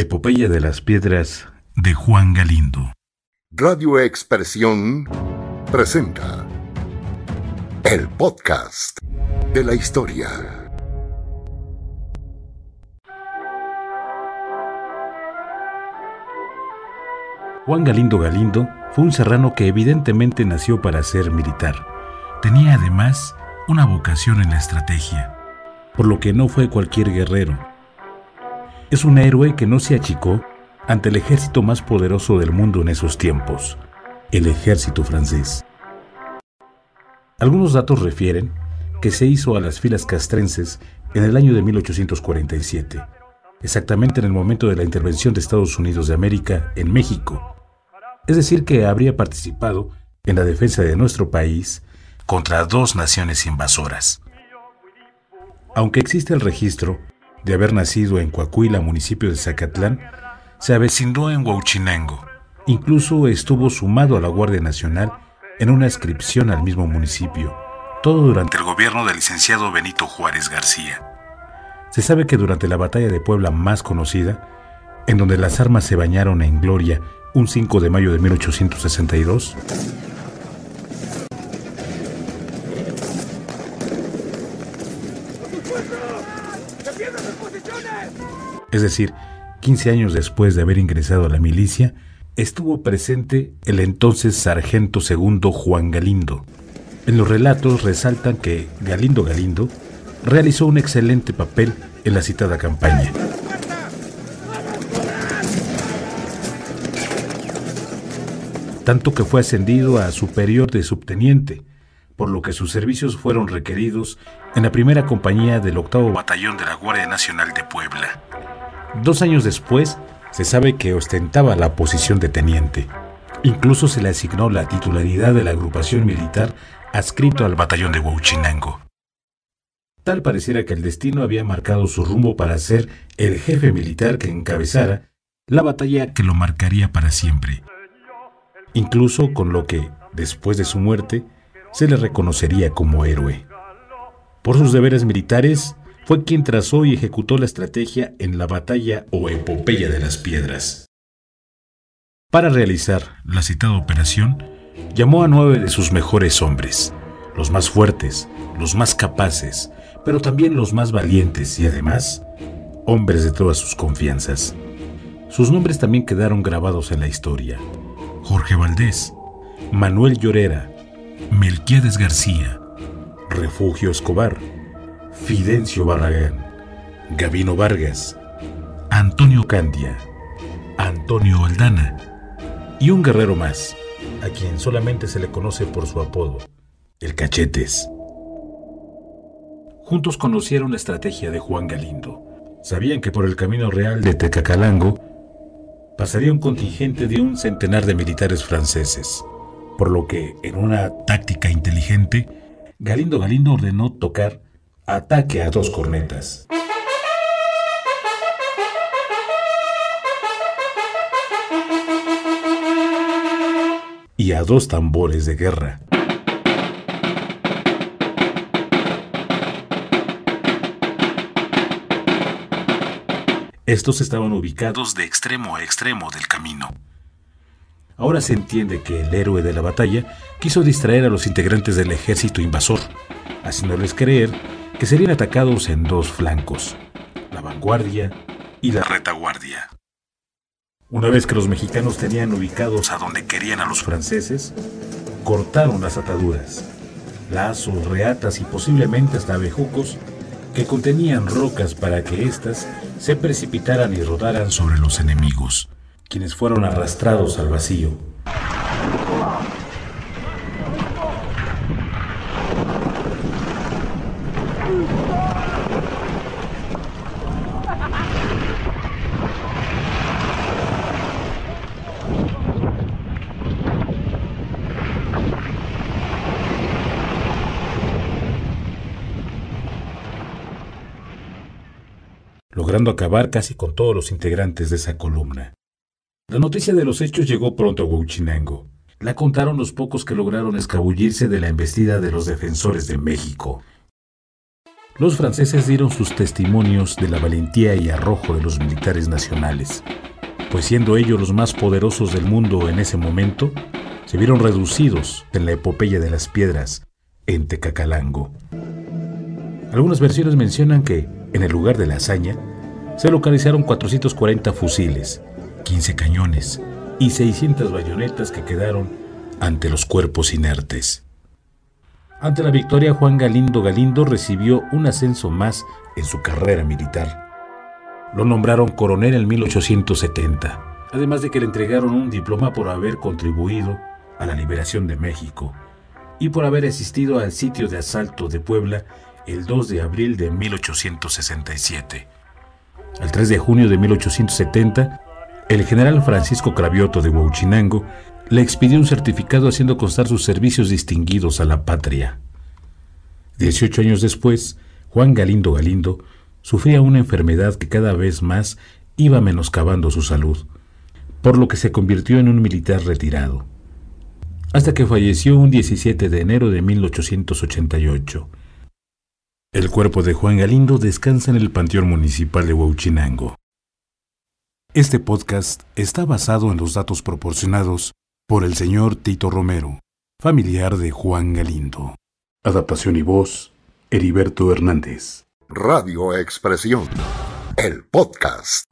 Epopeya de las Piedras de Juan Galindo. Radio Expresión presenta el podcast de la historia. Juan Galindo Galindo fue un serrano que evidentemente nació para ser militar. Tenía además una vocación en la estrategia, por lo que no fue cualquier guerrero. Es un héroe que no se achicó ante el ejército más poderoso del mundo en esos tiempos, el ejército francés. Algunos datos refieren que se hizo a las filas castrenses en el año de 1847, exactamente en el momento de la intervención de Estados Unidos de América en México. Es decir, que habría participado en la defensa de nuestro país contra dos naciones invasoras. Aunque existe el registro de haber nacido en Coahuila, municipio de Zacatlán, se avecindó en Huachinango. Incluso estuvo sumado a la Guardia Nacional en una inscripción al mismo municipio, todo durante el gobierno del licenciado Benito Juárez García. Se sabe que durante la batalla de Puebla más conocida, en donde las armas se bañaron en gloria un 5 de mayo de 1862, es decir, 15 años después de haber ingresado a la milicia, estuvo presente el entonces sargento segundo Juan Galindo. En los relatos resaltan que Galindo Galindo realizó un excelente papel en la citada campaña. Tanto que fue ascendido a superior de subteniente, por lo que sus servicios fueron requeridos en la primera compañía del octavo batallón de la Guardia Nacional de Puebla. Dos años después, se sabe que ostentaba la posición de teniente. Incluso se le asignó la titularidad de la agrupación militar adscrito al batallón de Huachinango. Tal pareciera que el destino había marcado su rumbo para ser el jefe militar que encabezara la batalla que lo marcaría para siempre. Incluso con lo que, después de su muerte, se le reconocería como héroe. Por sus deberes militares, fue quien trazó y ejecutó la estrategia en la batalla o epopeya de las piedras. Para realizar la citada operación, llamó a nueve de sus mejores hombres, los más fuertes, los más capaces, pero también los más valientes y además, hombres de todas sus confianzas. Sus nombres también quedaron grabados en la historia. Jorge Valdés, Manuel Llorera, Melquiades García, Refugio Escobar, Fidencio Barragán, Gavino Vargas, Antonio Candia, Antonio Aldana. Y un guerrero más, a quien solamente se le conoce por su apodo, el Cachetes. Juntos conocieron la estrategia de Juan Galindo. Sabían que por el camino real de Tecacalango pasaría un contingente de un centenar de militares franceses por lo que, en una táctica inteligente, Galindo Galindo ordenó tocar ataque a dos cornetas. Y a dos tambores de guerra. Estos estaban ubicados de extremo a extremo del camino. Ahora se entiende que el héroe de la batalla quiso distraer a los integrantes del ejército invasor, haciéndoles creer que serían atacados en dos flancos, la vanguardia y la retaguardia. Una vez que los mexicanos tenían ubicados a donde querían a los franceses, cortaron las ataduras, lazos, reatas y posiblemente hasta abejucos que contenían rocas para que éstas se precipitaran y rodaran sobre los enemigos quienes fueron arrastrados al vacío. logrando acabar casi con todos los integrantes de esa columna. La noticia de los hechos llegó pronto a Huachinango. La contaron los pocos que lograron escabullirse de la embestida de los defensores de México. los franceses dieron sus testimonios de la valentía y arrojo de los militares nacionales, pues siendo ellos los más poderosos del mundo en ese momento, se vieron reducidos en la epopeya de las piedras en Tecacalango. Algunas versiones mencionan que, en el lugar de la hazaña, se localizaron 440 fusiles, 15 cañones y 600 bayonetas que quedaron ante los cuerpos inertes. Ante la victoria, Juan Galindo Galindo recibió un ascenso más en su carrera militar. Lo nombraron coronel en 1870, además de que le entregaron un diploma por haber contribuido a la liberación de México y por haber asistido al sitio de asalto de Puebla el 2 de abril de 1867. El 3 de junio de 1870, el general Francisco Cravioto de Huachinango le expidió un certificado haciendo constar sus servicios distinguidos a la patria. Dieciocho años después, Juan Galindo Galindo sufría una enfermedad que cada vez más iba menoscabando su salud, por lo que se convirtió en un militar retirado, hasta que falleció un 17 de enero de 1888. El cuerpo de Juan Galindo descansa en el Panteón Municipal de Huachinango. Este podcast está basado en los datos proporcionados por el señor Tito Romero, familiar de Juan Galindo. Adaptación y voz, Heriberto Hernández. Radio Expresión, el podcast.